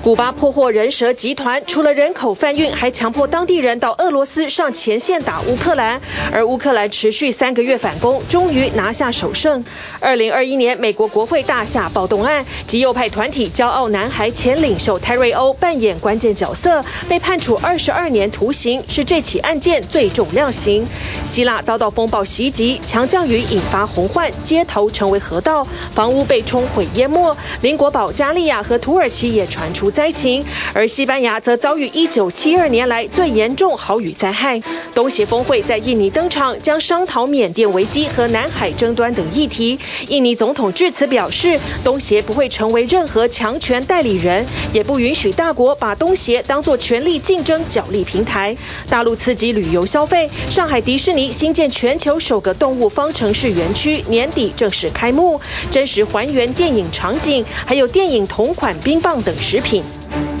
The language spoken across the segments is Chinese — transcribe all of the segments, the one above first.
古巴破获人蛇集团，除了人口贩运，还强迫当地人到俄罗斯上前线打乌克兰。而乌克兰持续三个月反攻，终于拿下首胜。二零二一年美国国会大厦暴动案，极右派团体骄傲男孩前领袖泰瑞欧扮演关键角色，被判处二十二年徒刑，是这起案件最重量刑。希腊遭到风暴袭击，强降雨引发洪患，街头成为河道，房屋被冲毁淹没。邻国保加利亚和土耳其也传出灾情，而西班牙则遭遇一九七二年来最严重豪雨灾害。东协峰会在印尼登场，将商讨缅甸危机和南海争端等议题。印尼总统致辞表示，东协不会成为任何强权代理人，也不允许大国把东协当作权力竞争角力平台。大陆刺激旅游消费，上海迪士尼新建全球首个动物方程式园区，年底正式开幕，真实还原电影场景，还有电影同款冰棒等食品。aqui.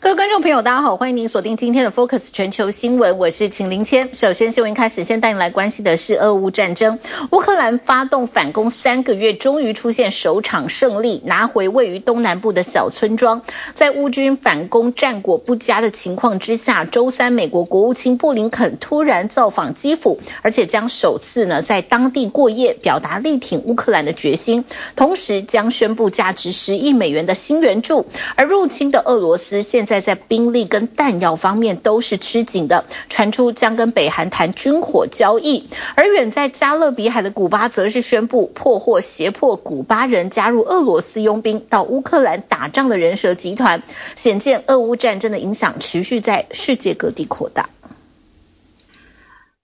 各位观众朋友，大家好，欢迎您锁定今天的 Focus 全球新闻，我是秦林谦。首先，新闻开始，先带您来关心的是俄乌战争。乌克兰发动反攻三个月，终于出现首场胜利，拿回位于东南部的小村庄。在乌军反攻战果不佳的情况之下，周三，美国国务卿布林肯突然造访基辅，而且将首次呢在当地过夜，表达力挺乌克兰的决心，同时将宣布价值十亿美元的新援助。而入侵的俄罗斯现在在兵力跟弹药方面都是吃紧的，传出将跟北韩谈军火交易。而远在加勒比海的古巴则是宣布破获胁迫古巴人加入俄罗斯佣兵到乌克兰打仗的人蛇集团，显见俄乌战争的影响持续在世界各地扩大。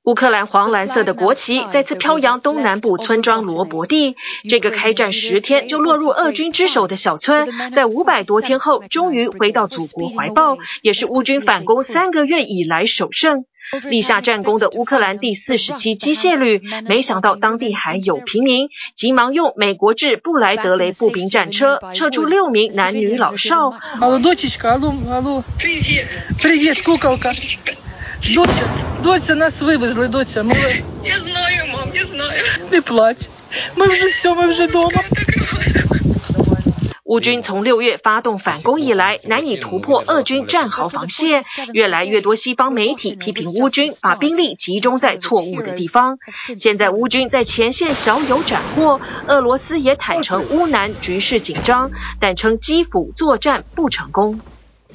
乌克兰黄蓝色的国旗再次飘扬东南部村庄罗伯蒂。这个开战十天就落入俄军之手的小村，在五百多天后终于回到祖国怀抱，也是乌军反攻三个月以来首胜。立下战功的乌克兰第四十七机械旅，没想到当地还有平民，急忙用美国制布莱德雷步兵战车撤出六名男女老少。乌军从六月发动反攻以来，难以突破俄军战壕防线。越来越多西方媒体批评乌军把兵力集中在错误的地方。现在乌军在前线小有斩获，俄罗斯也坦承乌南局势紧张，但称基辅作战不成功。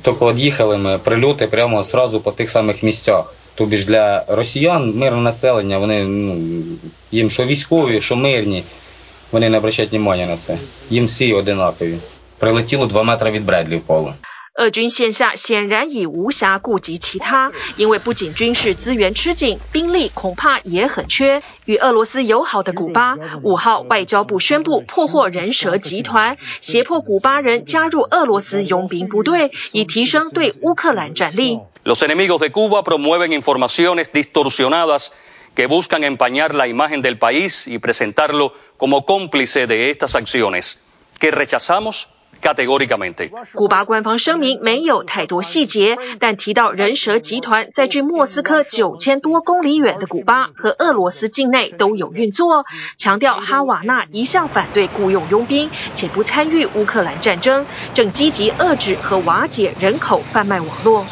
тільки від'їхали ми прильоти прямо одразу по тих самих місцях. Тобі ж для росіян мирне населення, вони ну, їм що військові, що мирні, вони не обращають уваги на це. Їм всі одинакові. Прилетіло два метри від Бредлі в впало. 俄军线下显然已无暇顾及其他，因为不仅军事资源吃紧，兵力恐怕也很缺。与俄罗斯友好的古巴，五号外交部宣布破获人蛇集团，胁迫古巴人加入俄罗斯佣兵部队，以提升对乌克兰战力。古巴官方声明没有太多细节，但提到人蛇集团在距莫斯科九千多公里远的古巴和俄罗斯境内都有运作，强调哈瓦那一向反对雇佣佣兵，且不参与乌克兰战争，正积极遏制和瓦解人口贩卖网络。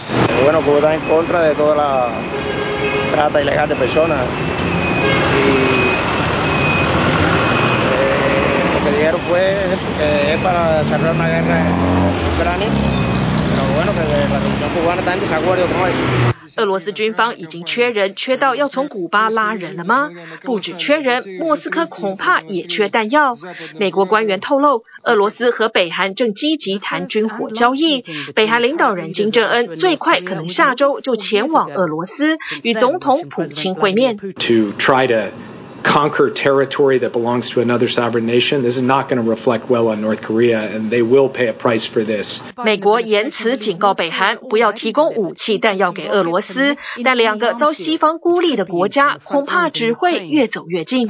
俄罗斯军方已经缺人，缺到要从古巴拉人了吗？不止缺人，莫斯科恐怕也缺弹药。美国官员透露，俄罗斯和北韩正积极谈军火交易。北韩领导人金正恩最快可能下周就前往俄罗斯，与总统普京会面。Conquer territory that belongs to another sovereign nation. This is not going to reflect well on North Korea, and they will pay a price for this. 美国言辞警告北韩不要提供武器弹药给俄罗斯，但两个遭西方孤立的国家恐怕只会越走越近。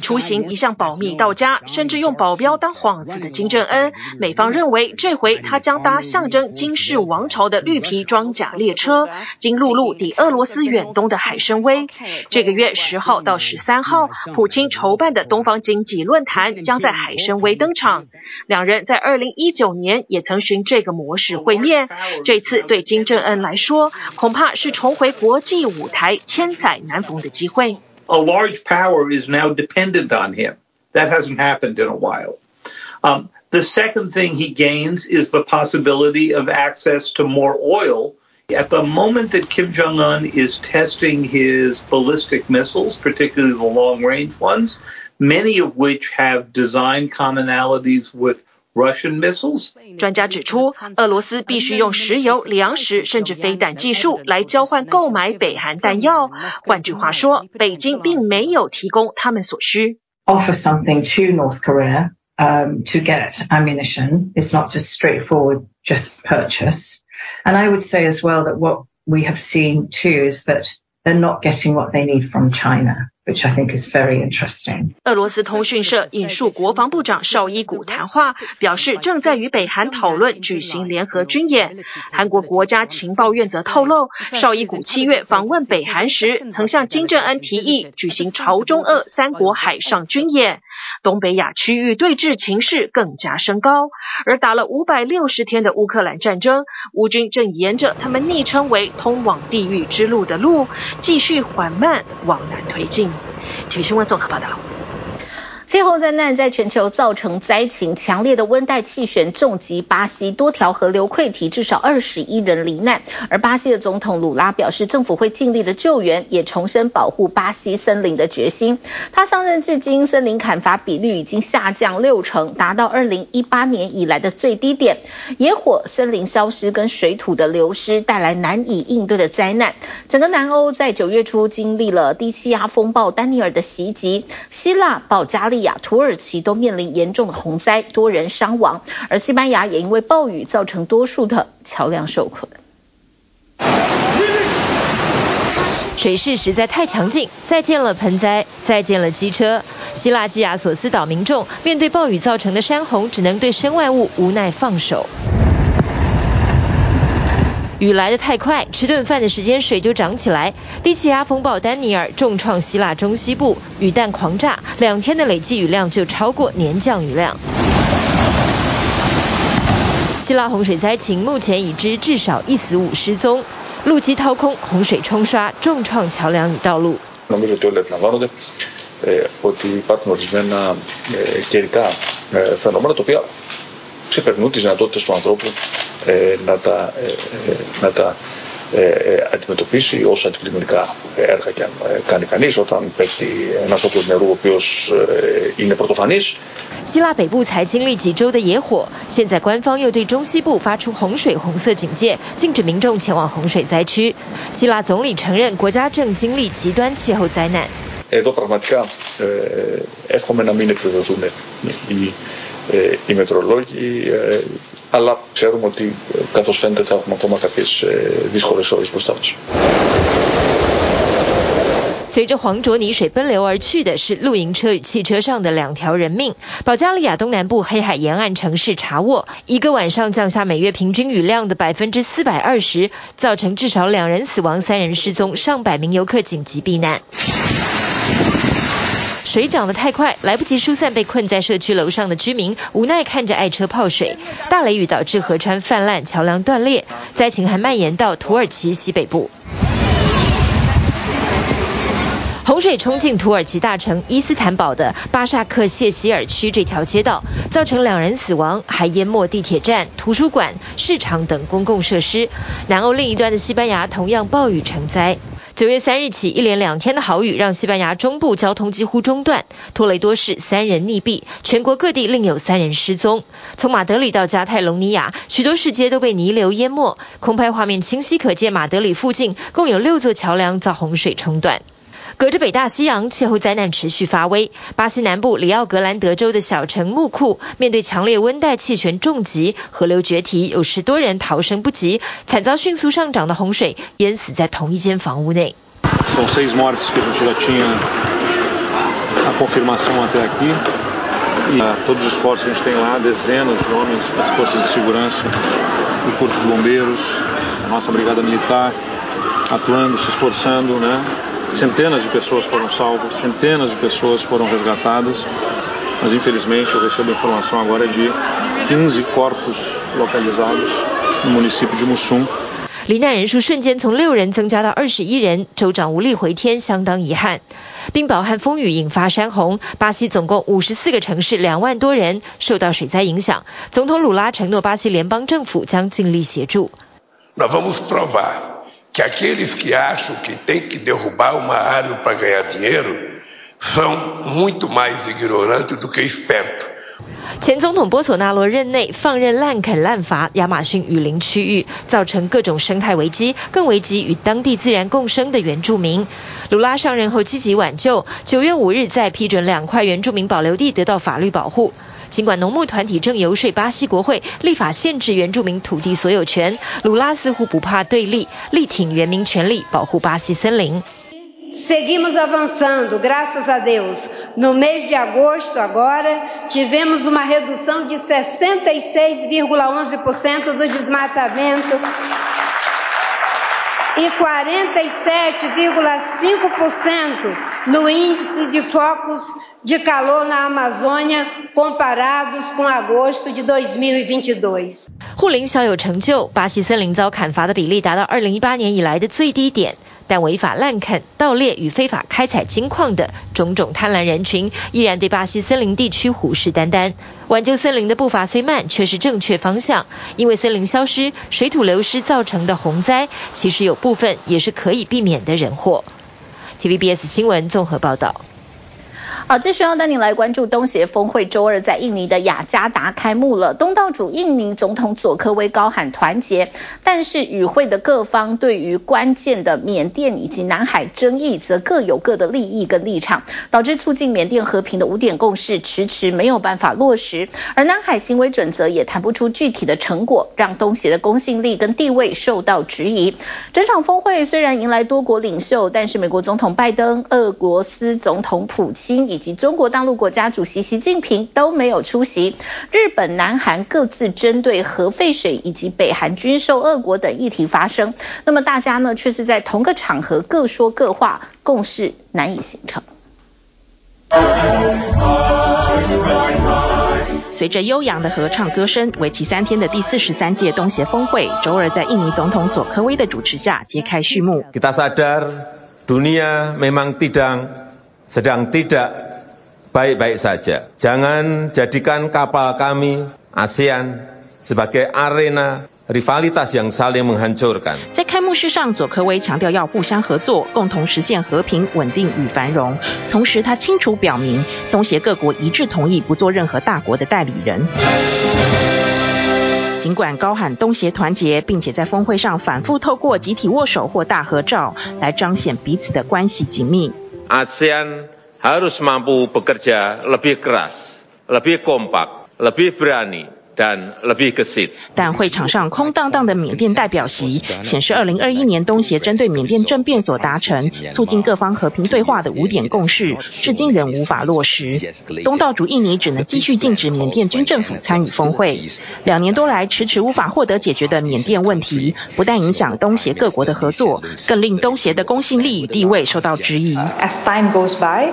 出行一向保密到家，甚至用保镖当幌子的金正恩，美方认为这回他将搭象征金氏王朝的绿皮装甲列车，经陆路抵俄罗斯远东的海参崴。这个月十号到十三号，普京筹办的东方经济论坛将在海参崴登场。两人在二零一九年也曾循这个模式会面，这次对金正恩来说，恐怕是重回国际舞台千载难逢的机会。A large power is now dependent on him. That hasn't happened in a while. Um, the second thing he gains is the possibility of access to more oil. At the moment that Kim Jong Un is testing his ballistic missiles, particularly the long range ones, many of which have design commonalities with. 专家指出，俄罗斯必须用石油、粮食甚至飞弹技术来交换购买北韩弹药。换句话说，北京并没有提供他们所需。Offer something to North Korea um, to get ammunition. It's not just straightforward, just purchase. And I would say as well that what we have seen too is that they're not getting what they need from China. Which I think is very interesting. 俄罗斯通讯社引述国防部长绍伊古谈话，表示正在与北韩讨论举行联合军演。韩国国家情报院则透露，绍伊古七月访问北韩时，曾向金正恩提议举行朝中俄三国海上军演。东北亚区域对峙情势更加升高，而打了五百六十天的乌克兰战争，乌军正沿着他们昵称为“通往地狱之路”的路，继续缓慢往南推进。体育新闻综合报道。气候灾难在全球造成灾情，强烈的温带气旋重击巴西，多条河流溃堤，至少二十一人罹难。而巴西的总统鲁拉表示，政府会尽力的救援，也重申保护巴西森林的决心。他上任至今，森林砍伐比率已经下降六成，达到二零一八年以来的最低点。野火、森林消失跟水土的流失，带来难以应对的灾难。整个南欧在九月初经历了低气压风暴丹尼尔的袭击，希腊、保加利亚、土耳其都面临严重的洪灾，多人伤亡，而西班牙也因为暴雨造成多数的桥梁受困。水势实在太强劲，再见了盆栽，再见了机车。希腊基亚索斯岛民众面对暴雨造成的山洪，只能对身外物无奈放手。雨来得太快，吃顿饭的时间水就涨起来。低气压风暴丹尼尔重创希腊中西部，雨弹狂炸，两天的累计雨量就超过年降雨量。希腊洪水灾情目前已知至少一死五失踪，路基掏空，洪水冲刷，重创桥梁与道路。希腊北部才经历几周的野火，现在官方又对中西部发出洪水红色警戒，禁止民众前往洪水灾区。希腊总理承认国家正经历极端气候灾难。随着黄浊泥水奔流而去的是露营车与汽车上的两条人命。保加利亚东南部黑海沿岸城市查沃，一个晚上降下每月平均雨量的百分之四百二十，造成至少两人死亡、三人失踪，上百名游客紧急避难。水涨得太快，来不及疏散被困在社区楼上的居民，无奈看着爱车泡水。大雷雨导致河川泛滥，桥梁断裂，灾情还蔓延到土耳其西北部。洪水冲进土耳其大城伊斯坦堡的巴萨克谢希尔区这条街道，造成两人死亡，还淹没地铁站、图书馆、市场等公共设施。南欧另一端的西班牙同样暴雨成灾。九月三日起，一连两天的好雨让西班牙中部交通几乎中断，托雷多市三人溺毙，全国各地另有三人失踪。从马德里到加泰隆尼亚，许多市街都被泥流淹没，空拍画面清晰可见，马德里附近共有六座桥梁遭洪水冲断。隔着北大西洋，气候灾难持续发威。巴西南部里奥格兰德州的小城木库，面对强烈温带气旋重击，河流决堤，有十多人逃生不及，惨遭迅速上涨的洪水淹死在同一间房屋内。A confirmação até aqui. E todos os esforços que a gente tem lá, dezenas de homens das forças de segurança, do Corpo de Bombeiros, a nossa Brigada Militar, atuando, se esforçando, né? Centenas foram salvas, centenas de pessoas foram resgatadas, mas infelizmente eu recebo a informação agora de 15 corpos localizados no município de Mussum. 罹难人数瞬间从六人增加到二十一人，州长无力回天，相当遗憾。冰雹和风雨引发山洪，巴西总共五十四个城市，两万多人受到水灾影响。总统鲁拉承诺，巴西联邦政府将尽力协助。前总统波索纳罗任内放任滥垦滥伐亚马逊雨林区域，造成各种生态危机，更危及与当地自然共生的原住民。卢拉上任后积极挽救，九月五日再批准两块原住民保留地得到法律保护。尽管农牧团体正游说巴西国会立法限制原住民土地所有权，卢拉似乎不怕对立，力挺原民权利，保护巴西森林。Seguimos avançando, graças a Deus. No mês de agosto, agora, tivemos uma redução de 66,11% do desmatamento e 47,5% no índice de focos de calor na Amazônia comparados com agosto de 2022。护林小有成就，巴西森林遭砍伐的比例达到2018年以来的最低点。但违法滥垦、盗猎与非法开采金矿的种种贪婪人群，依然对巴西森林地区虎视眈眈。挽救森林的步伐虽慢，却是正确方向。因为森林消失、水土流失造成的洪灾，其实有部分也是可以避免的人祸。TVBS 新闻综合报道。好，继续要带您来关注东协峰会，周二在印尼的雅加达开幕了。东道主印尼总统佐科威高喊团结，但是与会的各方对于关键的缅甸以及南海争议，则各有各的利益跟立场，导致促进缅甸和平的五点共识迟迟没有办法落实，而南海行为准则也谈不出具体的成果，让东协的公信力跟地位受到质疑。整场峰会虽然迎来多国领袖，但是美国总统拜登、俄国斯总统普京以以及中国大陆国家主席习近平都没有出席。日本、南韩各自针对核废水以及北韩军售俄国等议题发声，那么大家呢却是在同个场合各说各话，共识难以形成。随着悠扬的合唱歌声，为期三天的第四十三届东协峰会，周二在印尼总统佐科威的主持下揭开序幕。Kita sadar dunia memang tidak sedang tidak baik-baik saja. Jangan jadikan kapal kami ASEAN sebagai arena rivalitas yang saling menghancurkan。在开幕式上，佐科威强调要互相合作，共同实现和平、稳定与繁荣。同时，他清楚表明，东协各国一致同意不做任何大国的代理人。尽管高喊东协团结，并且在峰会上反复透过集体握手或大合照来彰显彼此的关系紧密。ASEAN harus mampu bekerja lebih keras, lebih kompak, lebih berani. 但会场上空荡荡的缅甸代表席显示，二零二一年东协针对缅甸政变所达成促进各方和平对话的五点共识，至今仍无法落实。东道主印尼只能继续禁止缅甸军政府参与峰会。两年多来迟迟无法获得解决的缅甸问题，不但影响东协各国的合作，更令东协的公信力与地位受到质疑。As time goes by,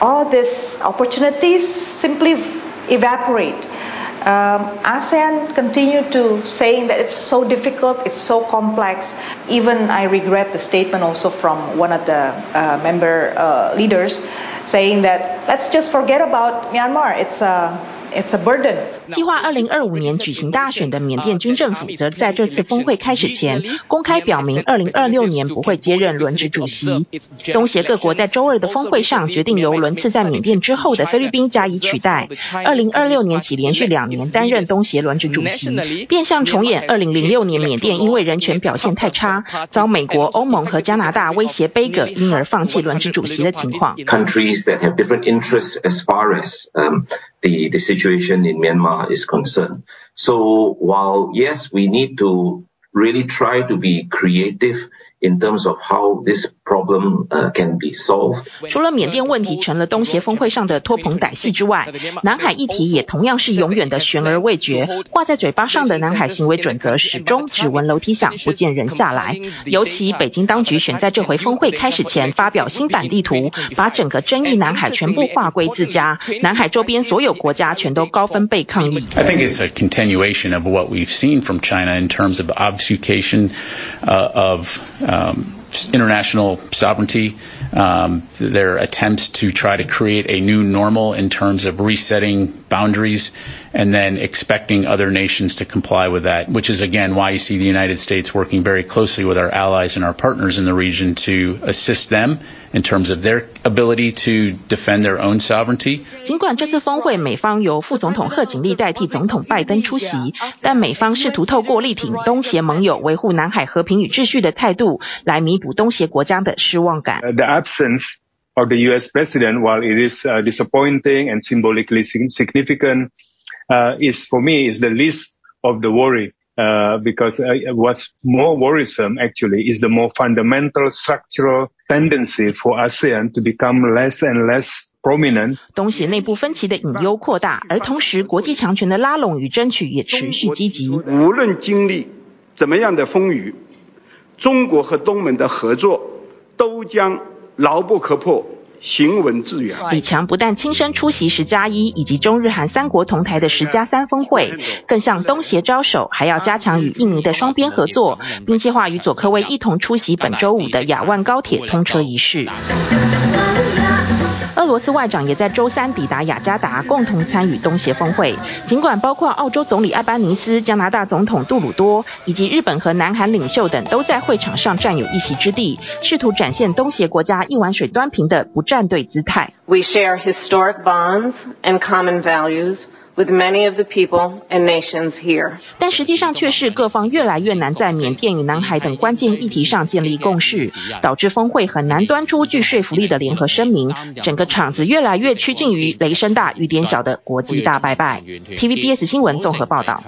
all these opportunities simply evaporate. Um, ASEAN continue to saying that it's so difficult, it's so complex. Even I regret the statement also from one of the uh, member uh, leaders saying that let's just forget about Myanmar. It's a It's a burden. 计划二零二五年举行大选的缅甸军政府，则在这次峰会开始前公开表明，二零二六年不会接任轮值主席。东协各国在周二的峰会上决定由轮次在缅甸之后的菲律宾加以取代，二零二六年起连续两年担任东协轮值主席，变相重演二零零六年缅甸因为人权表现太差，遭美国、欧盟和加拿大威胁杯葛，因而放弃轮值主席的情况。Countries that have different interests as far as the the situation in Myanmar is concerned. So while yes, we need to really try to be creative in terms of how this problem uh, can be solved. 除了缅甸问题成了东协峰会上的托棚歹戏之外，南海议题也同样是永远的悬而未决。挂在嘴巴上的南海行为准则始终只闻楼梯响，不见人下来。尤其北京当局选在这回峰会开始前发表新版地图，把整个争议南海全部划归自家，南海周边所有国家全都高分贝抗议。I think it's a continuation of what we've seen from China in terms of obfuscation uh, of um, international sovereignty, um, their attempts to try to create a new normal in terms of resetting boundaries and then expecting other nations to comply with that, which is again why you see the United States working very closely with our allies and our partners in the region to assist them in terms of their ability to defend their own sovereignty. 尽管这次峰会美方由副总统贺锦丽代替总统拜登出席，但美方试图透过力挺东协盟友维护南海和平与秩序的态度，来弥补东协国家的失望感。The absence of the U.S. president, while it is uh, disappointing and symbolically significant, uh, Is for me is the least of the worry. Uh, because uh, what's more worrisome actually is the more fundamental structural tendency for ASEAN to become less and less prominent. 东协内部分歧的隐忧扩大，而同时国际强权的拉拢与争取也持续积极。无论经历怎么样的风雨，中国和东盟的合作都将牢不可破。行文致远。李强不但亲身出席十加一以及中日韩三国同台的十加三峰会，更向东协招手，还要加强与印尼的双边合作，并计划与佐科威一同出席本周五的雅万高铁通车仪式。俄罗斯外长也在周三抵达雅加达，共同参与东协峰会。尽管包括澳洲总理艾班尼斯、加拿大总统杜鲁多以及日本和南韩领袖等都在会场上占有一席之地，试图展现东协国家一碗水端平的不站队姿态。We share historic bonds and common values. With many of the people and nations here. 但实际上却是各方越来越难在缅甸与南海等关键议题上建立共识，导致峰会很难端出具说服力的联合声明，整个场子越来越趋近于雷声大雨点小的国际大拜拜。TVBS 新闻综合报道。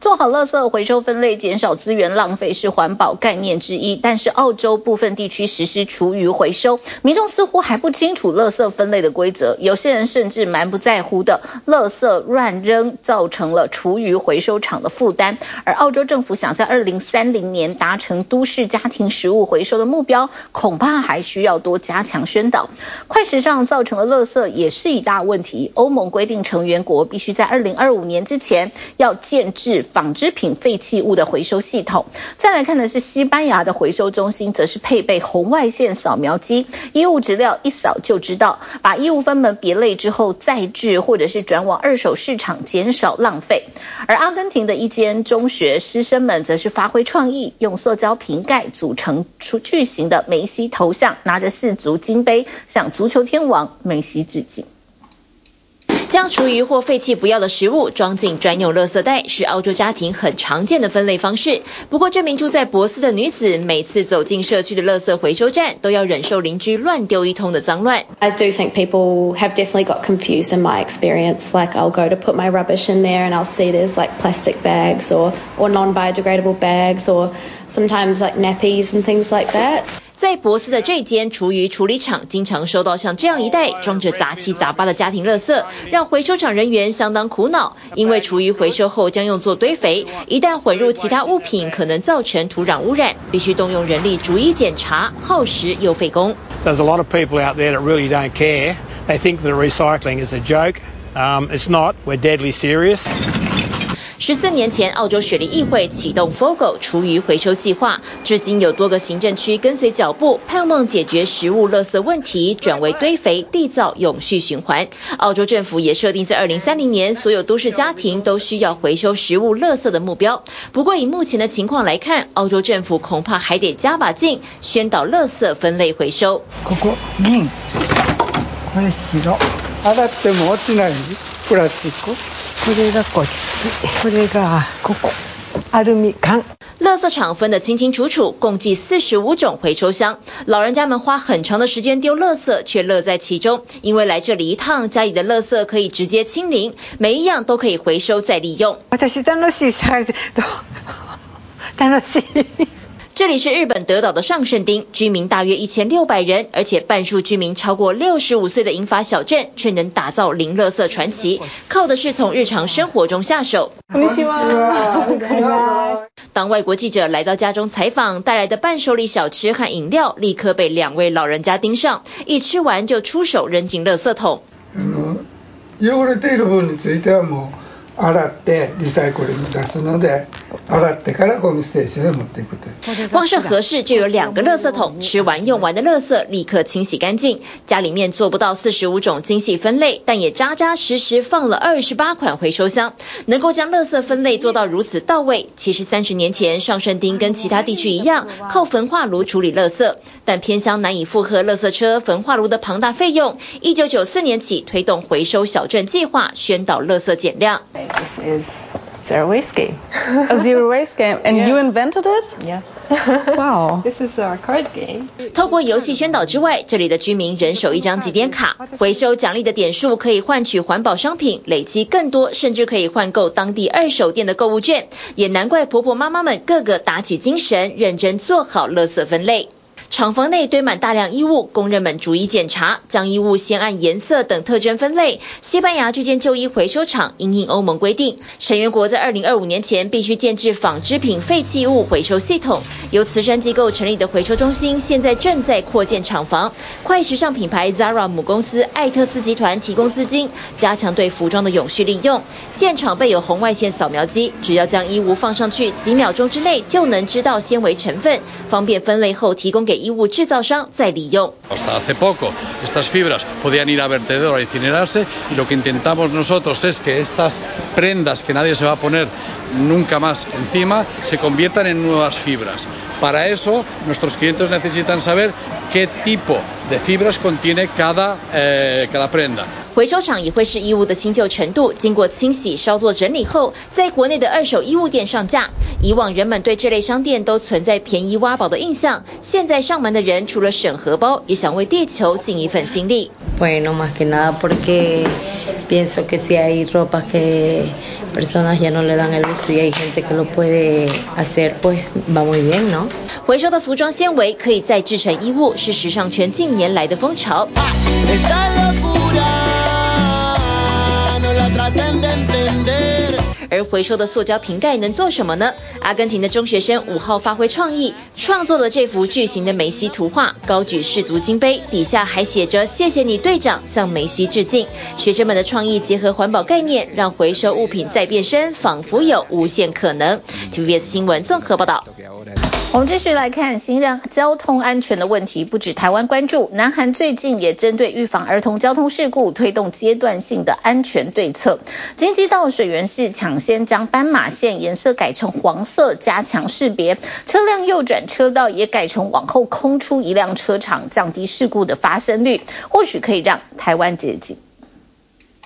做好垃圾回收分类，减少资源浪费是环保概念之一，但是澳洲部分地区实施厨余回收，民众似乎还不清楚垃圾分类的规则，有些人甚至蛮不在乎的垃垃圾乱扔造成了厨余回收厂的负担，而澳洲政府想在二零三零年达成都市家庭食物回收的目标，恐怕还需要多加强宣导。快时尚造成的垃圾也是一大问题，欧盟规定成员国必须在二零二五年之前要建置纺织品废弃物的回收系统。再来看的是西班牙的回收中心，则是配备红外线扫描机，衣物质料一扫就知道，把衣物分门别类之后再制或者是转往二手市场减少浪费，而阿根廷的一间中学师生们则是发挥创意，用塑胶瓶盖组成出巨型的梅西头像，拿着四足金杯向足球天王梅西致敬。将厨余或废弃不要的食物装进专用垃圾袋，是澳洲家庭很常见的分类方式。不过，这名住在博斯的女子每次走进社区的垃圾回收站，都要忍受邻居乱丢一通的脏乱。I do think people have definitely got confused in my experience. Like I'll go to put my rubbish in there and I'll see there's like plastic bags or or non-biodegradable bags or sometimes like nappies and things like that. 在博斯的这间厨余处理厂，经常收到像这样一袋装着杂七杂八的家庭垃圾，让回收厂人员相当苦恼。因为厨余回收后将用作堆肥，一旦混入其他物品，可能造成土壤污染，必须动用人力逐一检查，耗时又费工。There's a lot of people out there that really don't care. They think that recycling is a joke. Um, it's not. We're deadly serious. 十四年前，澳洲雪梨议会启动 FOGO 厨余回收计划，至今有多个行政区跟随脚步，盼望解决食物垃圾问题，转为堆肥，缔造永续循环。澳洲政府也设定在二零三零年，所有都市家庭都需要回收食物垃圾的目标。不过，以目前的情况来看，澳洲政府恐怕还得加把劲，宣导垃圾分类回收。ここ银、これ白、洗っても落ちないプラスチック。これがこっち， これがここ。アルミ缶。垃圾场分得清清楚楚，共计四十五种回收箱。老人家们花很长的时间丢垃圾，却乐在其中，因为来这里一趟，家里的垃圾可以直接清零，每一样都可以回收再利用。私楽しい。楽しい。 这里是日本德岛的上胜町，居民大约一千六百人，而且半数居民超过六十五岁的银发小镇，却能打造零垃圾传奇，靠的是从日常生活中下手。当外国记者来到家中采访，带来的伴手礼小吃和饮料立刻被两位老人家盯上，一吃完就出手扔进垃圾桶。洗ってリサイクルに出すので 洗ってからゴミステーションへ持っていくと。光是和室就有两个垃圾桶，吃完用完的垃圾立刻清洗干净。家里面做不到四十五种精细分类，但也扎扎实实放了二十八款回收箱，能够将垃圾分类做到如此到位。其实三十年前上胜町跟其他地区一样，靠焚化炉处理垃圾，但偏乡难以负荷垃圾车焚化炉的庞大费用。一九九四年起推动回收小镇计划，宣导垃圾减量。This is Zero waste game. A zero waste game, and yeah. you invented it? Yeah. Wow. This is our card game. 透过游戏宣导之外，这里的居民人手一张几点卡，回收奖励的点数可以换取环保商品，累积更多，甚至可以换购当地二手店的购物券。也难怪婆婆妈妈们个个打起精神，认真做好垃圾分类。厂房内堆满大量衣物，工人们逐一检查，将衣物先按颜色等特征分类。西班牙这间旧衣回收厂因应欧盟规定，成员国在二零二五年前必须建置纺织品废弃物回收系统。由慈善机构成立的回收中心，现在正在扩建厂房。快时尚品牌 Zara 母公司艾特斯集团提供资金，加强对服装的永续利用。现场备有红外线扫描机，只要将衣物放上去，几秒钟之内就能知道纤维成分，方便分类后提供给。衣物制造商再利用。Hasta hace poco, estas fibras podían ir a vertedero a incinerarse y lo que intentamos nosotros es que estas prendas que nadie se va a poner nunca más encima se conviertan en nuevas fibras. Para eso, nuestros clientes necesitan saber qué tipo de fibras contiene cada, eh, cada prenda. 回收厂也会视衣物的新旧程度，经过清洗、稍作整理后，在国内的二手衣物店上架。以往人们对这类商店都存在便宜挖宝的印象，现在上门的人除了省荷包，也想为地球尽一份心力。Bueno, más que nada porque pienso que si hay ropa que personas ya no le dan el uso y hay gente que lo puede hacer, pues va muy bien, ¿no? 回收的服装纤维可以再制成衣物，是时尚圈近年来的风潮。 而回收的塑胶瓶盖能做什么呢？阿根廷的中学生五号发挥创意，创作了这幅巨型的梅西图画，高举世足金杯，底下还写着“谢谢你，队长”，向梅西致敬。学生们的创意结合环保概念，让回收物品再变身，仿佛有无限可能。TVBS 新闻综合报道。我们继续来看行人交通安全的问题，不止台湾关注，南韩最近也针对预防儿童交通事故推动阶段性的安全对策。京畿道水源市抢先将斑马线颜色改成黄色，加强识别，车辆右转车道也改成往后空出一辆车场，降低事故的发生率，或许可以让台湾接近。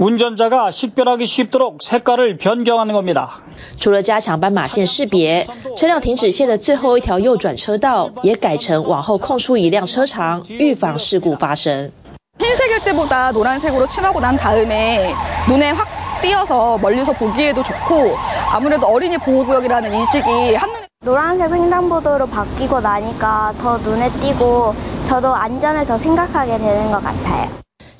운전자가识别하기 쉽도록 색깔을 변경하는 겁니다。 除了加强斑马线识别，车辆停止线的最后一条右转车道也改成往后空出一辆车长，预防事故发生。흰색일때보다노란색으로칠하고난다음에눈에확띄어서멀리서보기에도좋고아무래도어린이보호구역이라는인식이한눈에 노란색횡단보도로바뀌고나니까더눈에띄고저도안전을더생각하게되는것같아요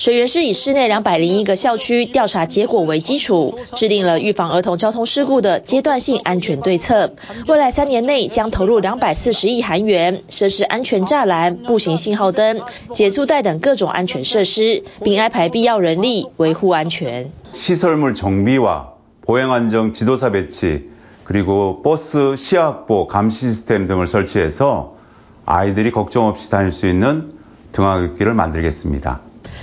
水源市以市内两百零一个校区调查结果为基础，制定了预防儿童交通事故的阶段性安全对策。未来三年内将投入两百四十亿韩元，设置安全栅栏、步行信号灯、减速带等各种安全设施，并安排必要人力维护安全。시설물정비와보행안정지도사배치그리고버스시야확보감시시스템등을설치해서아이들이걱정없이다닐수있는등하굣길을만들겠습니다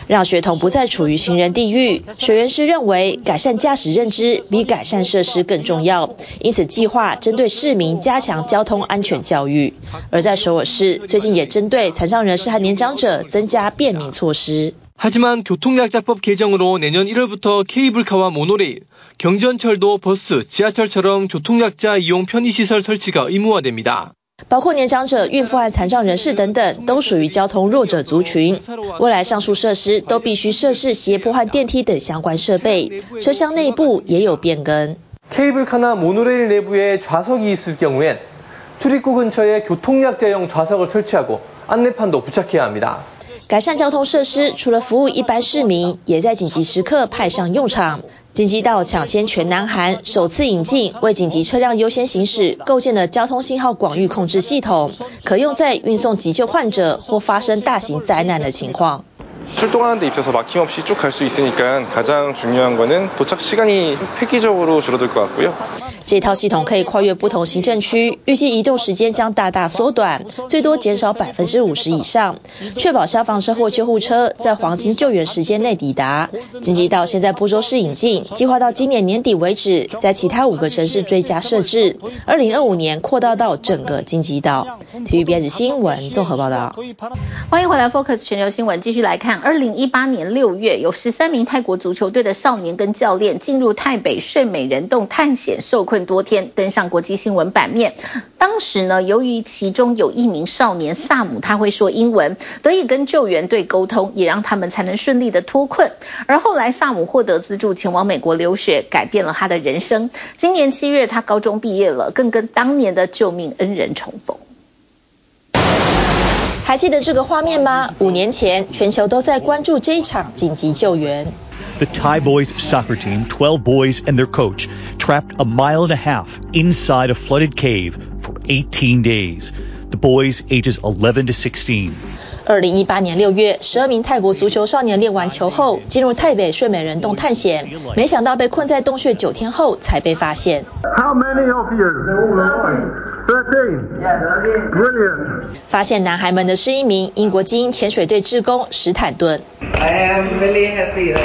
让学童不再处于行人地狱，水源市认为改善驾驶认知比改善设施更重要，因此计划针对市民加强交通安全教育。而在首尔市，最近也针对残障人士和年长者增加便民措施。 하지만 교통약자법 개정으로 내년 1월부터 케이블카와 모노레일, 경전철도 버스, 지하철처럼 교통약자 이용 편의시설 설치가 의무화됩니다. 包括年长者、孕妇和残障人士等等，都属于交通弱者族群。未来上述设施都必须设置斜坡和电梯等相关设备，车厢内部也有变更。 케이블카나 모노레일 내부에 좌석이 있을 경우엔 출입구 근처에 교통약자용 좌석을 설치하고 안내판도 부착해야 합니다. 改善交通设施，除了服务一般市民，也在紧急时刻派上用场。 京畿道抢先全南韩首次引进为紧急车辆优先行驶构建的交通信号广域控制系统，可用在运送急救患者或发生大型灾难的情况。 출동하는 데 있어서 막힘없이 쭉 갈 수 있으니까 가장 중요한 거는 도착 시간이 획기적으로 줄어들 것 같고요. 这套系统可以跨越不同行政区，预计移动时间将大大缩短，最多减少百分之五十以上，确保消防车或救护车在黄金救援时间内抵达。京畿道现在播州市引进，计划到今年年底为止，在其他五个城市追加设置，二零二五年扩大到整个京畿道。TVBS 新闻综合报道。欢迎回来，Focus 全球新闻，继续来看。二零一八年六月，有十三名泰国足球队的少年跟教练进入泰北睡美人洞探险受困多天，登上国际新闻版面。当时呢，由于其中有一名少年萨姆他会说英文，得以跟救援队沟通，也让他们才能顺利的脱困。而后来萨姆获得资助前往美国留学，改变了他的人生。今年七月，他高中毕业了，更跟当年的救命恩人重逢。还记得这个画面吗？五年前，全球都在关注这一场紧急救援。The Thai boys soccer team, 12 boys and their coach, trapped a mile and a half inside a flooded cave for 18 days. The boys ages 11 to 16. 二零一八年六月，十二名泰国足球少年练完球后，进入泰北睡美人洞探险，没想到被困在洞穴九天后才被发现。How many of you? Thirteen. Brilliant. 发现男孩们的是一名英国精英潜水队志工史坦顿。I am really happy.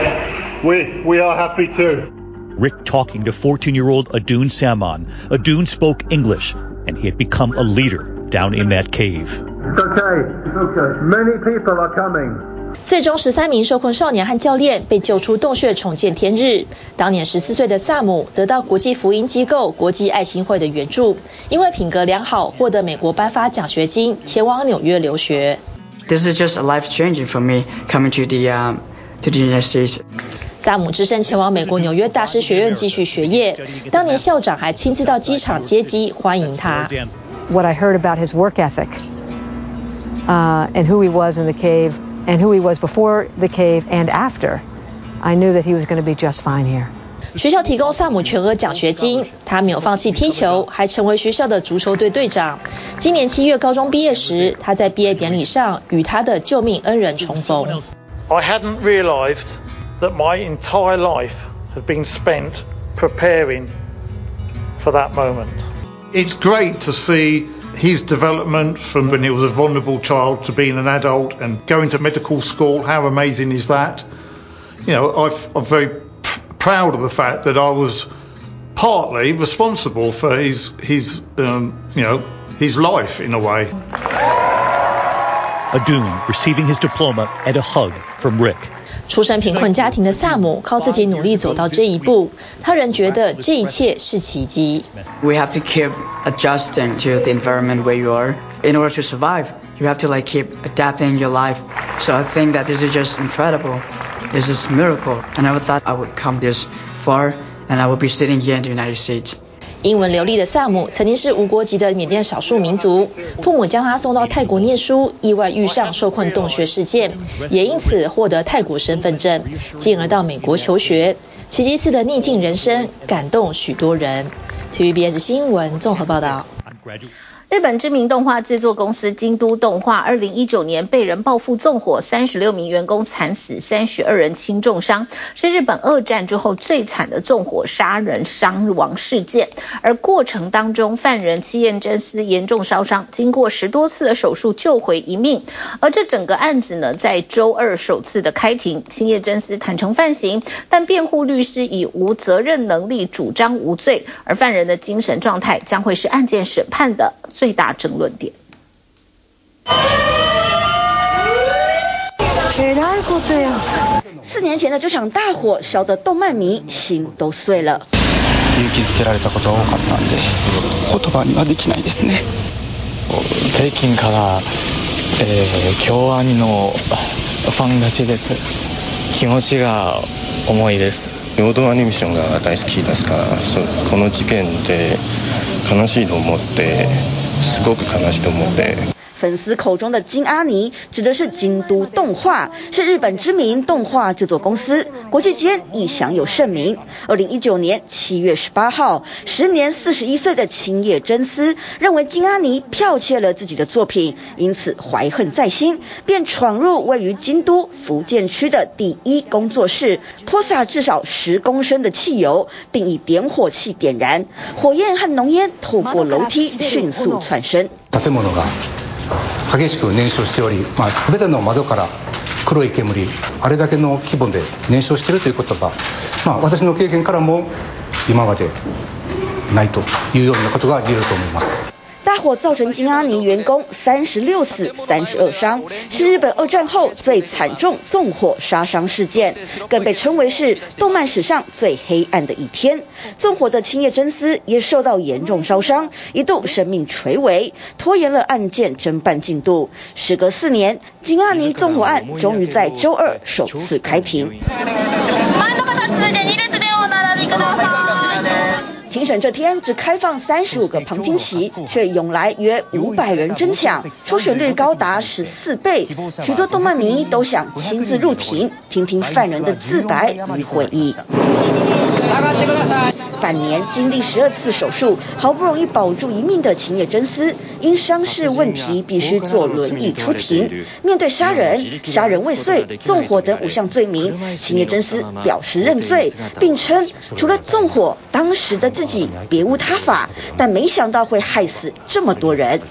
We we are happy too. Rick talking to 14-year-old Adun Saman. Adun spoke English, and he had become a leader down in that cave. It's okay. It's okay. Many people are coming. 最终，十三名受困少年和教练被救出洞穴，重见天日。当年十四岁的萨姆得到国际福音机构国际爱心会的援助，因为品格良好，获得美国颁发奖学金，前往纽约留学。This is just a life changing for me coming to the um to the United States. 萨姆只身前往美国纽约大师学院继续学业，当年校长还亲自到机场接机欢迎他。What I heard about his work ethic, uh, and who he was in the cave. And who he was before the cave and after, I knew that he was going to be just fine here. 学校提供萨姆全额奖学金，他没有放弃踢球，还成为学校的足球队队长。今年七月高中毕业时，他在毕业典礼上与他的救命恩人重逢。I hadn't realized that my entire life had been spent preparing for that moment. It's great to see his development from when he was a vulnerable child to being an adult and going to medical school. How amazing is that? You know, I've, I'm very pr- proud of the fact that I was partly responsible for his, his, um, you know, his life in a way. Adun receiving his diploma and a hug from Rick. 出身贫困家庭的萨姆靠自己努力走到这一步，他仍觉得这一切是奇迹。We have to keep adjusting to the environment where you are in order to survive. You have to like keep adapting your life. So I think that this is just incredible. This is a miracle. I never thought I would come this far and I would be sitting here in the United States. 英文流利的萨姆曾经是无国籍的缅甸少数民族，父母将他送到泰国念书，意外遇上受困洞穴事件，也因此获得泰国身份证，进而到美国求学。奇迹似的逆境人生感动许多人。TVBS 新闻综合报道。日本知名动画制作公司京都动画，二零一九年被人报复纵火，三十六名员工惨死，三十二人轻重伤，是日本二战之后最惨的纵火杀人伤亡事件。而过程当中，犯人七叶真司严重烧伤，经过十多次的手术救回一命。而这整个案子呢，在周二首次的开庭，七叶真司坦承犯行，但辩护律师以无责任能力主张无罪，而犯人的精神状态将会是案件审判的最大争论点。四年前的这场大火烧得动漫迷心都碎了。勇気づけられたことが多かったんで言叶にはできないですね北京から、えー、京アニのファンたちです気持ちが重いですアニメーションが大好きですからこの事件で悲しいと思ってすごく悲しいと思って。粉丝口中的金阿尼指的是京都动画，是日本知名动画制作公司，国际间亦享有盛名。二零一九年七月十八号，时年四十一岁的青叶真司认为金阿尼剽窃了自己的作品，因此怀恨在心，便闯入位于京都福见区的第一工作室，泼洒至少十公升的汽油，并以点火器点燃，火焰和浓烟透过楼梯迅速窜升。激しく燃焼しており、まあ、全ての窓から黒い煙、あれだけの規模で燃焼しているということは、まあ、私の経験からも今までないというようなことが言えると思います。大火造成金阿尼员工三十六死三十二伤，是日本二战后最惨重纵火杀伤事件，更被称为是动漫史上最黑暗的一天。纵火的青叶真司也受到严重烧伤，一度生命垂危，拖延了案件侦办进度。时隔四年，金阿尼纵火案终于在周二首次开庭。庭审这天只开放三十五个旁听席，却涌来约五百人争抢，出选率高达十四倍。许多动漫迷都想亲自入庭，听听犯人的自白与回忆。半年经历十二次手术，好不容易保住一命的秦野真司，因伤势问题必须坐轮椅出庭。面对杀人、杀人未遂、纵火等五项罪名，秦野真司表示认罪，并称除了纵火，当时的自己别无他法，但没想到会害死这么多人。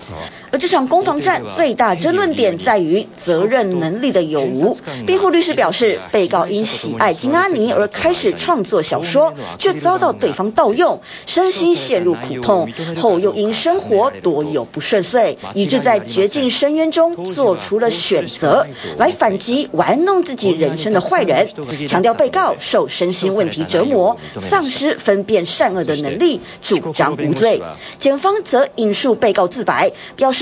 而这场攻防战最大争论点在于责任能力的有无。辩护律师表示，被告因喜爱金阿尼而开始创作小说，却遭到对方盗用，身心陷入苦痛，后又因生活多有不顺遂，以致在绝境深渊中做出了选择，来反击玩弄自己人生的坏人。强调被告受身心问题折磨，丧失分辨善恶的能力，主张无罪。检方则引述被告自白，表示。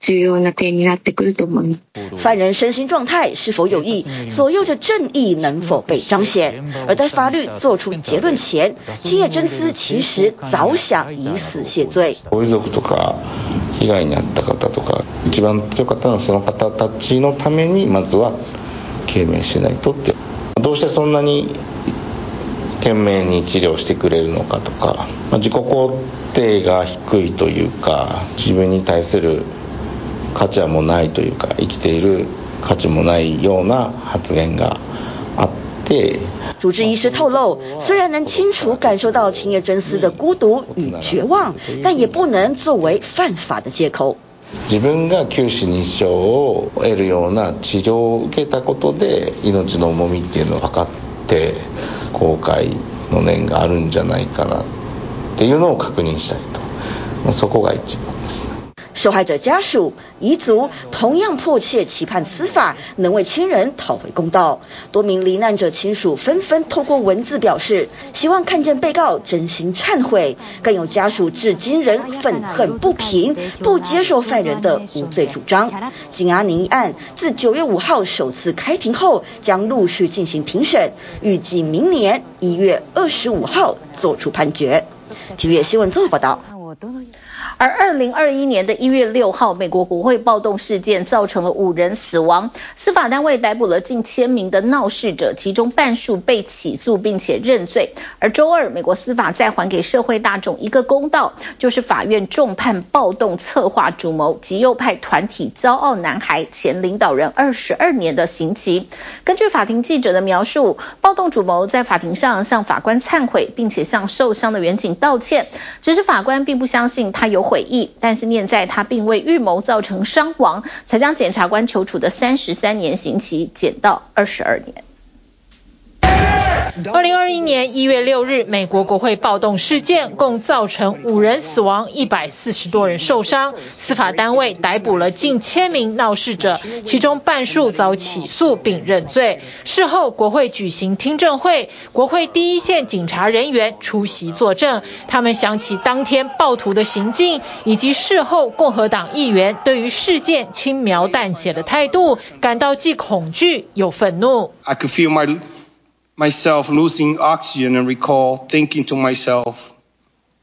重要な点になってくると思います。犯人身心状态是否有异，左右着正义能否被彰显。而在法律做出结论前，青叶真司其实早想以死谢罪。ご遗族とか被害に遭った方とか一番强かったのはその方たちのためにまずは究明しないとって。どうしてそんなに悬命に治疗してくれるのかとか、まあ、自己肯定が低いというか自分に対する 価値はもうないというか生きている価値もないような発言があって。主治医师透露，虽然能清楚感受到青叶真司的孤独与绝望，但也不能作为犯法的借口。自分が九死に一生を得るような治疗を受けたことで命の重みっていうのを分かって后悔の念があるんじゃないかなっていうのを确认したいと。そこが一番。受害者家属、遗族同样迫切期盼司法能为亲人讨回公道。多名罹难者亲属纷纷透过文字表示，希望看见被告真心忏悔。更有家属至今仍愤恨不平，不接受犯人的无罪主张。京阿宁一案自九月五号首次开庭后，将陆续进行庭审，预计明年一月二十五号作出判决。体育新闻综合报道。而二零二一年的一月六号，美国国会暴动事件造成了五人死亡，司法单位逮捕了近千名的闹事者，其中半数被起诉并且认罪。而周二，美国司法再还给社会大众一个公道，就是法院重判暴动策划主谋极右派团体“骄傲男孩”前领导人二十二年的刑期。根据法庭记者的描述，暴动主谋在法庭上向法官忏悔，并且向受伤的员警道歉，只是法官并不相信他有悔意，但是念在他并未预谋造成伤亡，才将检察官求处的三十三年刑期减到二十二年。二零二一年一月六日，美国国会暴动事件共造成五人死亡，一百四十多人受伤。司法单位逮捕了近千名闹事者，其中半数遭起诉并认罪。事后，国会举行听证会，国会第一线警察人员出席作证。他们想起当天暴徒的行径，以及事后共和党议员对于事件轻描淡写的态度，感到既恐惧又愤怒。Myself losing oxygen and recall thinking to myself,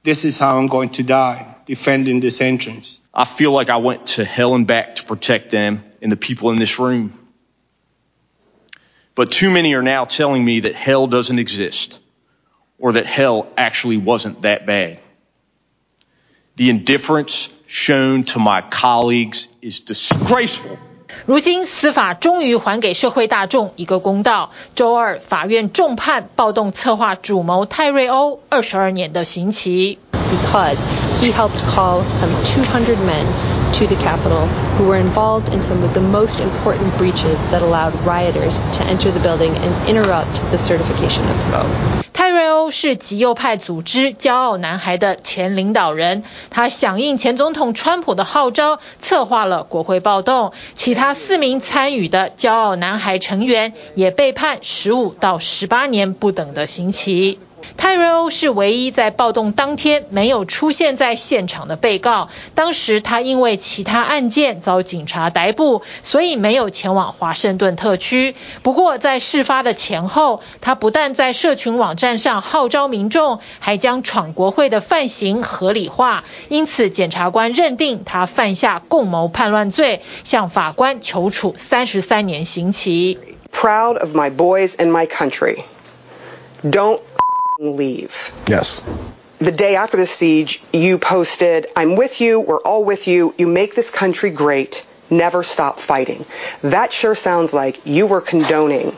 this is how I'm going to die, defending this entrance. I feel like I went to hell and back to protect them and the people in this room. But too many are now telling me that hell doesn't exist or that hell actually wasn't that bad. The indifference shown to my colleagues is disgraceful. 如今司法终于还给社会大众一个公道。周二，法院重判暴动策划主谋泰瑞欧二十二年的刑期。Because he helped call some 200 men to the Capitol who were involved in some of the most important breaches that allowed rioters to enter the building and interrupt the certification of the vote. 瑞欧是极右派组织“骄傲男孩”的前领导人，他响应前总统川普的号召，策划了国会暴动。其他四名参与的“骄傲男孩”成员也被判十五到十八年不等的刑期。泰瑞欧是唯一在暴动当天没有出现在现场的被告。当时他因为其他案件遭警察逮捕，所以没有前往华盛顿特区。不过在事发的前后，他不但在社群网站上号召民众，还将闯国会的犯行合理化。因此，检察官认定他犯下共谋叛乱罪，向法官求处三十三年刑期。Proud of my boys and my country. Don't leave. Yes. The day after the siege, you posted, I'm with you, we're all with you, you make this country great, never stop fighting. That sure sounds like you were condoning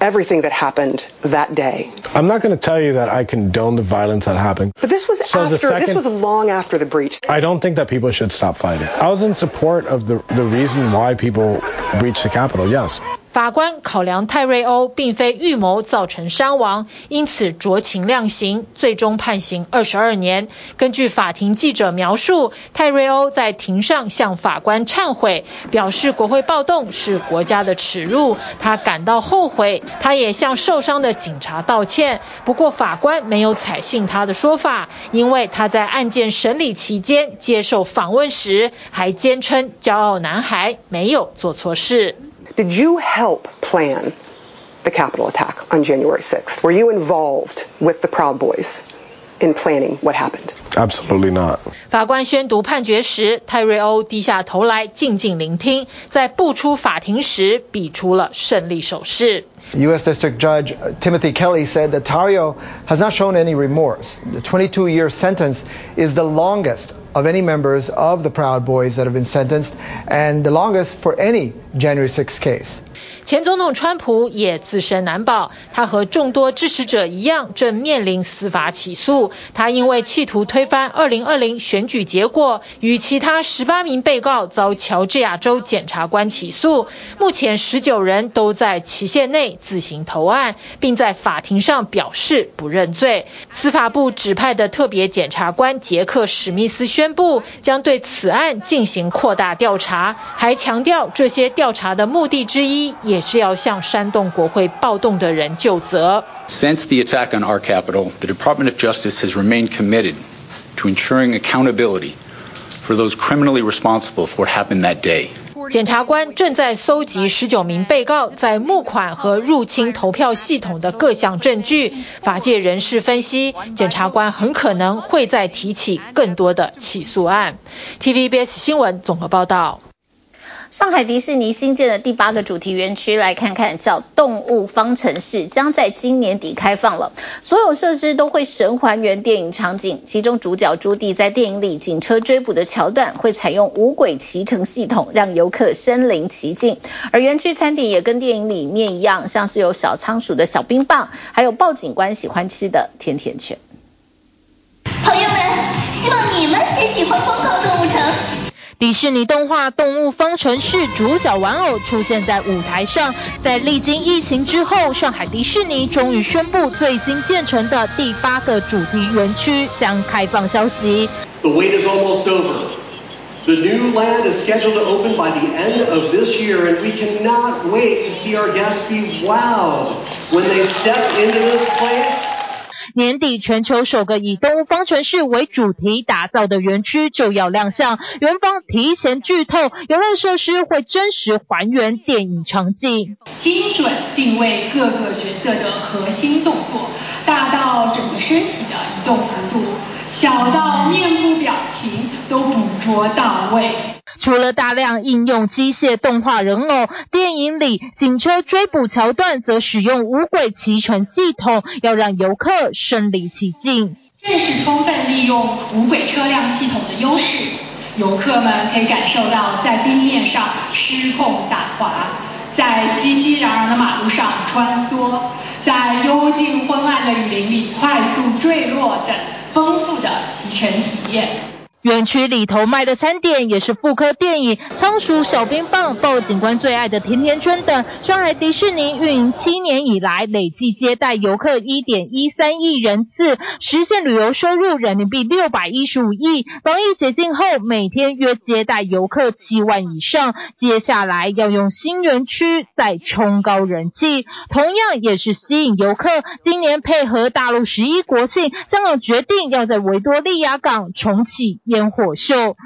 everything that happened that day. I'm not going to tell you that I condone the violence that happened. But this was So after, this was long after the breach. I don't think that people should stop fighting. I was in support of the, the reason why people breached the Capitol, yes. 法官考量泰瑞欧并非预谋造成伤亡，因此酌情量刑，最终判刑二十二年。根据法庭记者描述，泰瑞欧在庭上向法官忏悔，表示国会暴动是国家的耻辱，他感到后悔。他也向受伤的警察道歉。不过法官没有采信他的说法，因为他在案件审理期间接受访问时，还坚称骄傲男孩没有做错事。Did you help plan the Capitol attack on January 6th? Were you involved with the Proud Boys in planning what happened? Absolutely not. 法官宣读判决时，泰瑞欧低下头来，静静聆听，在步出法庭时，比出了胜利手势。 U.S. District Judge Timothy Kelly said that Tario has not shown any remorse. The 22 year sentence is the longest of any members of the Proud Boys that have been sentenced, and the longest for any January 6th case. 前总统川普也自身难保，他和众多支持者一样，正面临司法起诉。他因为企图推翻2020选举结果，与其他18名被告遭乔治亚州检察官起诉。目前19人都在期限内自行投案，并在法庭上表示不认罪。司法部指派的特别检察官杰克史密斯宣布，将对此案进行扩大调查，还强调这些调查的目的之一也是要向煽动国会暴动的人就责。Since the attack on our Capitol, the Department of Justice has remained committed to ensuring accountability for those criminally responsible for what happened that day. 检察官正在搜集十九名被告在募款和入侵投票系统的各项证据。法界人士分析，检察官很可能会再提起更多的起诉案。TVBS 新闻综合报道。上海迪士尼新建的第八个主题园区，来看看叫动物方程式，将在今年底开放了。所有设施都会神还原电影场景，其中主角朱棣在电影里警车追捕的桥段会采用无轨骑乘系统，让游客身临其境。而园区餐点也跟电影里面一样，像是有小仓鼠的小冰棒，还有报警官喜欢吃的甜甜圈。朋友们，希望你们也喜欢疯狂动物城。迪士尼动画《动物方程式》主角玩偶出现在舞台上，在历经疫情之后，上海迪士尼终于宣布最新建成的第八个主题园区将开放消息。年底，全球首个以东方程式为主题打造的园区就要亮相。园方提前剧透，游乐设施会真实还原电影场景，精准定位各个角色的核心动作，大到整个身体的移动幅度，小到面部表情都捕捉到位。除了大量应用机械动画人偶，电影里警车追捕桥段则使用无轨骑乘系统，要让游客身临其境。正是充分利用无轨车辆系统的优势，游客们可以感受到在冰面上失控打滑，在熙熙攘攘的马路上穿梭，在幽静昏暗的雨林里快速坠落等丰富的骑乘体验。园区里头卖的餐点也是复刻电影，仓鼠小冰棒、报警官最爱的甜甜圈等。上海迪士尼运营七年以来，累计接待游客一点一三亿人次，实现旅游收入人民币六百一十五亿。防疫解禁后，每天约接待游客七万以上。接下来要用新园区再冲高人气，同样也是吸引游客。今年配合大陆十一国庆，香港决定要在维多利亚港重启。烟火秀。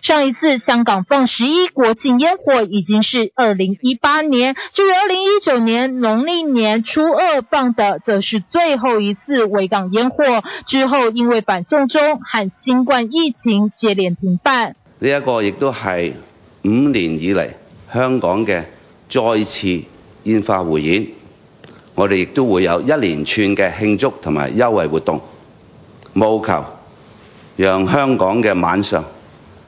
上一次香港放十一国庆烟火已经是二零一八年，至于二零一九年农历年初二放的，则是最后一次维港烟火。之后因为反送中和新冠疫情接连停办。呢一个亦都系五年以嚟香港嘅再次烟花汇演，我哋亦都会有一连串嘅庆祝同埋优惠活动，务求。让香港嘅晚上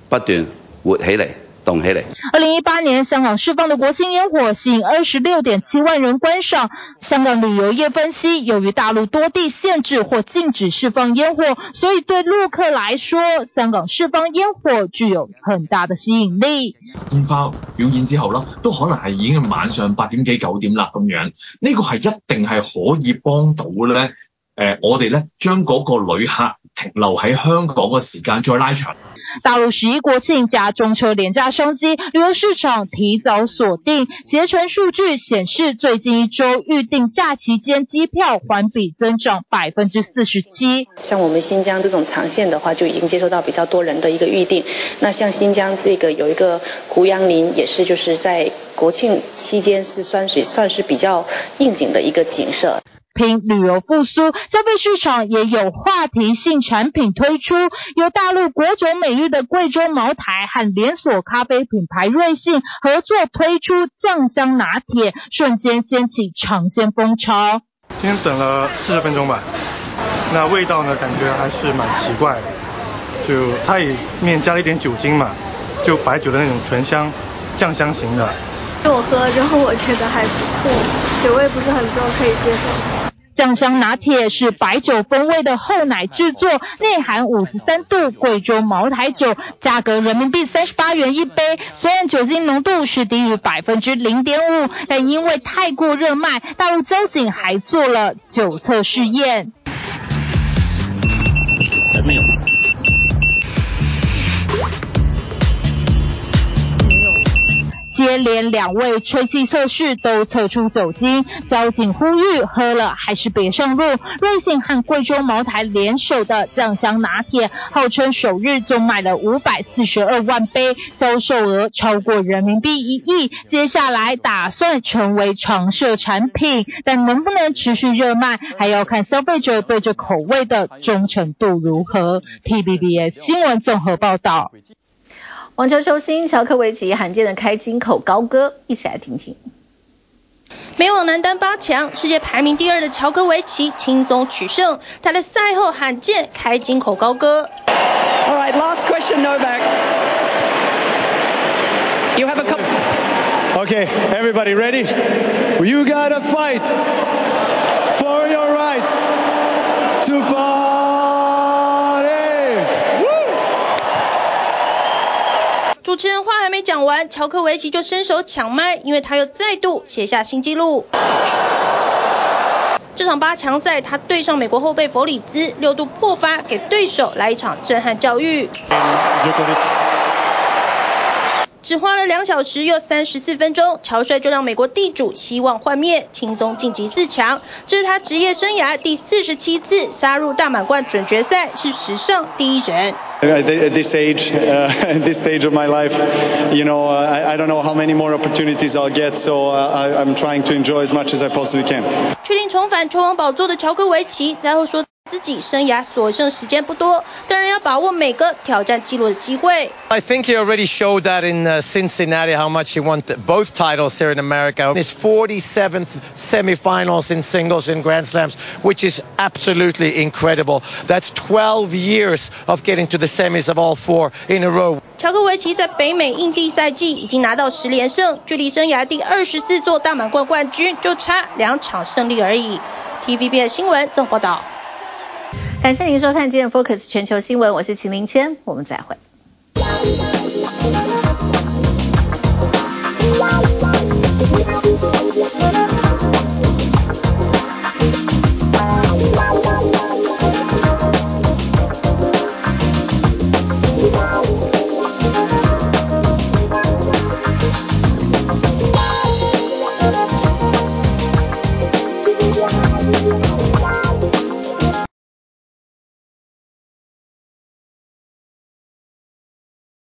不断活起嚟、动起嚟。二零一八年香港释放的国庆烟火吸引二十六点七万人观赏。香港旅游业分析，由于大陆多地限制或禁止释放烟火，所以对陆客来说，香港释放烟火具有很大的吸引力。烟花表演之后啦，都可能系已经晚上八点几九点啦咁样，呢个系一定系可以帮到咧。诶、呃，我哋咧将嗰個旅客停留喺香港嘅時間再拉長。大陆十一国庆加中秋連假商机，旅游市场提早锁定。携程数据显示，最近一周预订假期间机票环比增长百分之四十七。像我们新疆这种长线的话，就已经接收到比较多人的一个预定。那像新疆这个有一个胡杨林，也是就是在国庆期间是算是算是比较应景的一个景色。凭旅游复苏，消费市场也有话题性产品推出，由大陆国酒美誉的贵州茅台和连锁咖啡品牌瑞幸合作推出酱香拿铁，瞬间掀起尝鲜风潮。今天等了四十分钟吧，那味道呢，感觉还是蛮奇怪的，就它里面加了一点酒精嘛，就白酒的那种醇香，酱香型的。我喝了之后，我觉得还不错，酒味不是很重，可以接受。酱香拿铁是白酒风味的厚奶制作，内含五十三度贵州茅台酒，价格人民币三十八元一杯。虽然酒精浓度是低于百分之零点五，但因为太过热卖，大陆交警还做了酒测试验。接连两位吹气测试都测出酒精，交警呼吁喝了还是别上路。瑞幸和贵州茅台联手的酱香拿铁，号称首日就卖了五百四十二万杯，销售额超过人民币一亿。接下来打算成为常设产品，但能不能持续热卖，还要看消费者对这口味的忠诚度如何。T B B S 新闻综合报道。网球球星乔科维奇罕见的开金口高歌，一起来听听。美网男单八强，世界排名第二的乔科维奇轻松取胜，他在赛后罕见开金口高歌。All right, last question, Novak. You have a couple. Okay, everybody ready? You gotta fight for your right to 主持人话还没讲完，乔科维奇就伸手抢麦，因为他又再度写下新纪录。这场八强赛，他对上美国后备弗里兹，六度破发，给对手来一场震撼教育。只花了两小时又三十四分钟，乔帅就让美国地主希望幻灭，轻松晋级四强。这是他职业生涯第四十七次杀入大满贯准决赛，是史上第一人。At this age, uh, at this stage of my life, you know, I, I don't know how many more opportunities I'll get, so I, I'm trying to enjoy as much as I possibly can. 确定重返球王宝座的乔科维奇赛后说。自己生涯所剩时间不多，当然要把握每个挑战纪录的机会。I think he already showed that in Cincinnati how much he wanted both titles here in America. His 47th semifinals in singles in Grand Slams, which is absolutely incredible. That's 12 years of getting to the semis of all four in a row. 乔科维奇在北美印地赛季已经拿到十连胜，距离生涯第二十四座大满贯冠军就差两场胜利而已。TVB 的新闻正报道。感谢您收看今天 focus 全球新闻我是秦林谦我们再会。